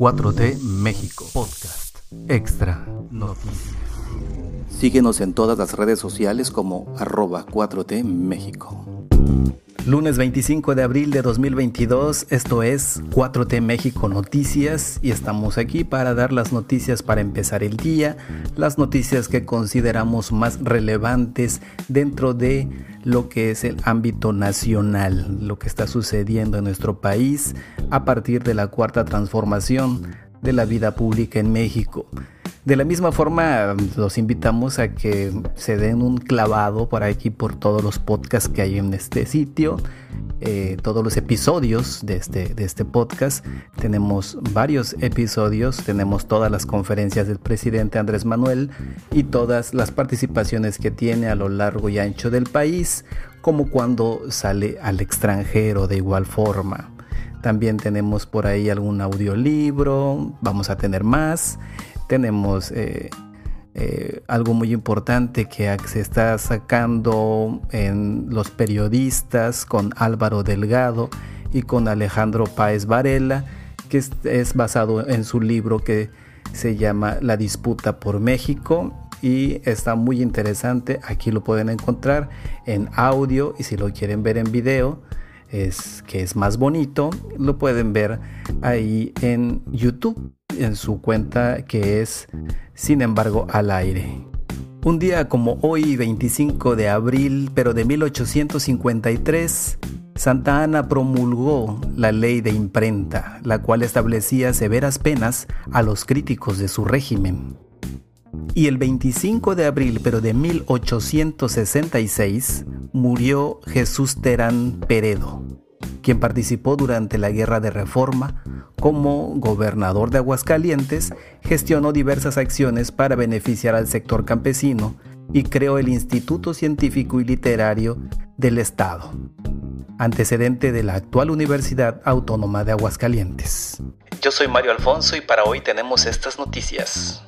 4T México Podcast Extra Noticias. Síguenos en todas las redes sociales como arroba 4T México. Lunes 25 de abril de 2022, esto es 4T México Noticias y estamos aquí para dar las noticias para empezar el día, las noticias que consideramos más relevantes dentro de lo que es el ámbito nacional, lo que está sucediendo en nuestro país a partir de la cuarta transformación de la vida pública en México. De la misma forma, los invitamos a que se den un clavado por aquí por todos los podcasts que hay en este sitio, eh, todos los episodios de este, de este podcast. Tenemos varios episodios, tenemos todas las conferencias del presidente Andrés Manuel y todas las participaciones que tiene a lo largo y ancho del país, como cuando sale al extranjero de igual forma. También tenemos por ahí algún audiolibro, vamos a tener más tenemos eh, eh, algo muy importante que se está sacando en los periodistas con Álvaro Delgado y con Alejandro Páez Varela, que es, basado en su libro que se llama La disputa por México y está muy interesante. Aquí lo pueden encontrar en audio y si lo quieren ver en video, es que es más bonito, lo pueden ver ahí en YouTube en su cuenta que es Sin embargo al aire. Un día como hoy, 25 de abril, pero de 1853, Santa Ana promulgó la ley de imprenta, la cual establecía severas penas a los críticos de su régimen. Y el 25 de abril, pero de 1866, murió Jesús Terán Peredo, quien participó durante la Guerra de Reforma como gobernador de Aguascalientes, gestionó diversas acciones para beneficiar al sector campesino y creó el Instituto Científico y Literario del Estado, antecedente de la actual Universidad Autónoma de Aguascalientes. Yo soy Mario Alfonso y para hoy tenemos estas noticias.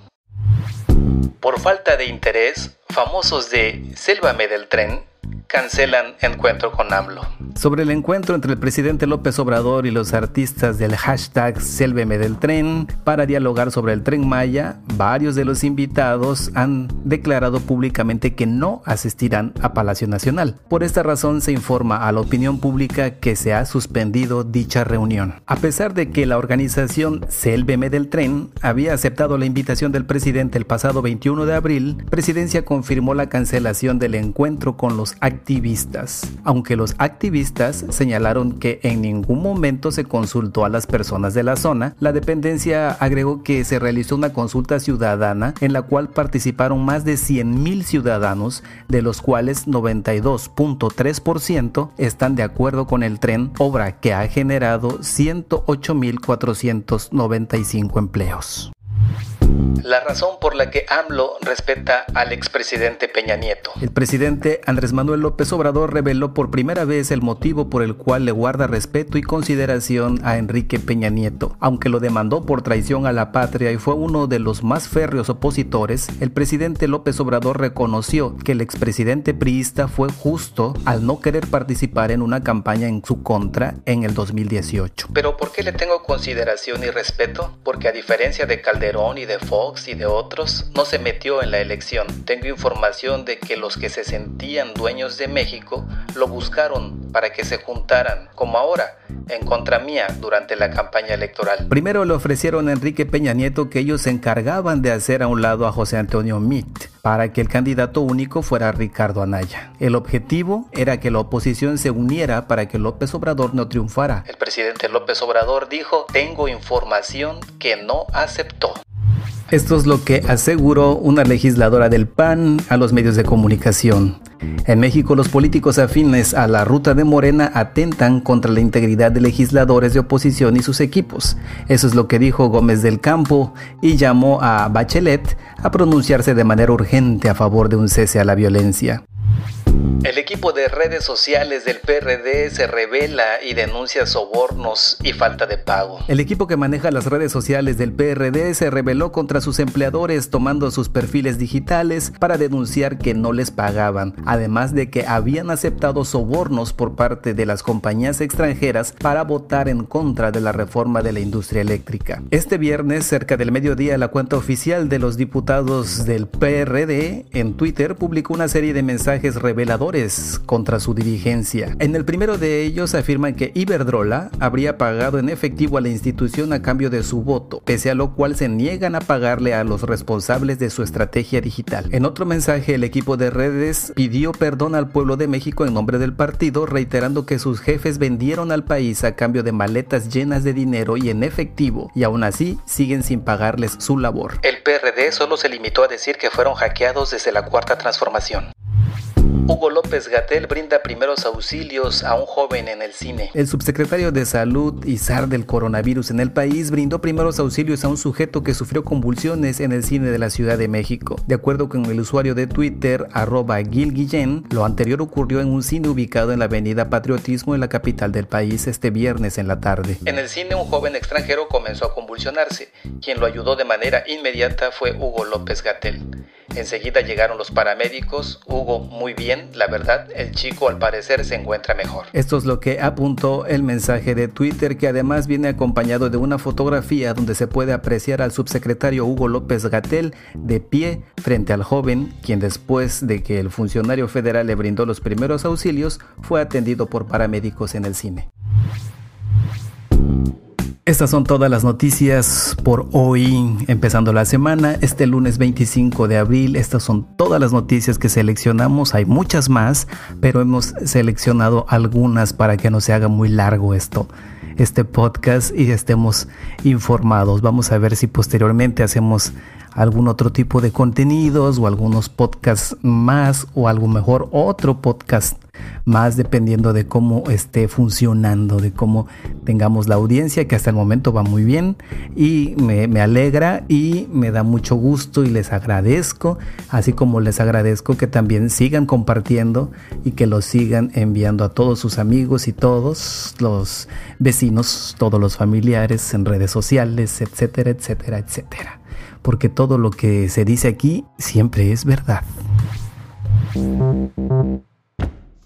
Por falta de interés, famosos de Sélvame del Tren cancelan encuentro con AMLO. Sobre el encuentro entre el presidente López Obrador y los artistas del hashtag Sélveme del Tren para dialogar sobre el tren Maya, varios de los invitados han declarado públicamente que no asistirán a Palacio Nacional. Por esta razón se informa a la opinión pública que se ha suspendido dicha reunión. A pesar de que la organización Sélveme del Tren había aceptado la invitación del presidente el pasado 21 de abril, Presidencia confirmó la cancelación del encuentro con los activistas aunque los activistas señalaron que en ningún momento se consultó a las personas de la zona, la dependencia agregó que se realizó una consulta ciudadana en la cual participaron más de 100.000 ciudadanos, de los cuales 92.3% están de acuerdo con el tren, obra que ha generado 108.495 empleos la razón por la que AMLO respeta al expresidente Peña Nieto. El presidente Andrés Manuel López Obrador reveló por primera vez el motivo por el cual le guarda respeto y consideración a Enrique Peña Nieto. Aunque lo demandó por traición a la patria y fue uno de los más férreos opositores, el presidente López Obrador reconoció que el expresidente priista fue justo al no querer participar en una campaña en su contra en el 2018. Pero ¿por qué le tengo consideración y respeto? Porque a diferencia de Calderón y de Fox, y de otros, no se metió en la elección. Tengo información de que los que se sentían dueños de México lo buscaron para que se juntaran, como ahora, en contra mía durante la campaña electoral. Primero le ofrecieron a Enrique Peña Nieto que ellos se encargaban de hacer a un lado a José Antonio Mitt para que el candidato único fuera Ricardo Anaya. El objetivo era que la oposición se uniera para que López Obrador no triunfara. El presidente López Obrador dijo, tengo información que no aceptó. Esto es lo que aseguró una legisladora del PAN a los medios de comunicación. En México los políticos afines a la ruta de Morena atentan contra la integridad de legisladores de oposición y sus equipos. Eso es lo que dijo Gómez del Campo y llamó a Bachelet a pronunciarse de manera urgente a favor de un cese a la violencia. El equipo de redes sociales del PRD se revela y denuncia sobornos y falta de pago. El equipo que maneja las redes sociales del PRD se rebeló contra sus empleadores tomando sus perfiles digitales para denunciar que no les pagaban, además de que habían aceptado sobornos por parte de las compañías extranjeras para votar en contra de la reforma de la industria eléctrica. Este viernes, cerca del mediodía, la cuenta oficial de los diputados del PRD en Twitter publicó una serie de mensajes reveladores contra su dirigencia. En el primero de ellos afirman que Iberdrola habría pagado en efectivo a la institución a cambio de su voto, pese a lo cual se niegan a pagarle a los responsables de su estrategia digital. En otro mensaje, el equipo de redes pidió perdón al pueblo de México en nombre del partido, reiterando que sus jefes vendieron al país a cambio de maletas llenas de dinero y en efectivo, y aún así siguen sin pagarles su labor. El PRD solo se limitó a decir que fueron hackeados desde la cuarta transformación. Hugo López Gatel brinda primeros auxilios a un joven en el cine. El subsecretario de Salud y SAR del coronavirus en el país brindó primeros auxilios a un sujeto que sufrió convulsiones en el cine de la Ciudad de México. De acuerdo con el usuario de Twitter, arroba Gil Guillén, lo anterior ocurrió en un cine ubicado en la avenida Patriotismo en la capital del país este viernes en la tarde. En el cine un joven extranjero comenzó a convulsionarse. Quien lo ayudó de manera inmediata fue Hugo López Gatel. Enseguida llegaron los paramédicos. Hugo, muy bien, la verdad, el chico al parecer se encuentra mejor. Esto es lo que apuntó el mensaje de Twitter, que además viene acompañado de una fotografía donde se puede apreciar al subsecretario Hugo López Gatel de pie frente al joven, quien después de que el funcionario federal le brindó los primeros auxilios, fue atendido por paramédicos en el cine. Estas son todas las noticias por hoy, empezando la semana, este lunes 25 de abril. Estas son todas las noticias que seleccionamos. Hay muchas más, pero hemos seleccionado algunas para que no se haga muy largo esto, este podcast y estemos informados. Vamos a ver si posteriormente hacemos algún otro tipo de contenidos o algunos podcasts más o algo mejor otro podcast más dependiendo de cómo esté funcionando, de cómo tengamos la audiencia, que hasta el momento va muy bien y me, alegra y me da mucho gusto y les agradezco, así como les agradezco que también sigan compartiendo y que lo sigan enviando a todos sus amigos y todos los vecinos, todos los familiares en redes sociales, etcétera, etcétera, etcétera. Porque todo lo que se dice aquí siempre es verdad.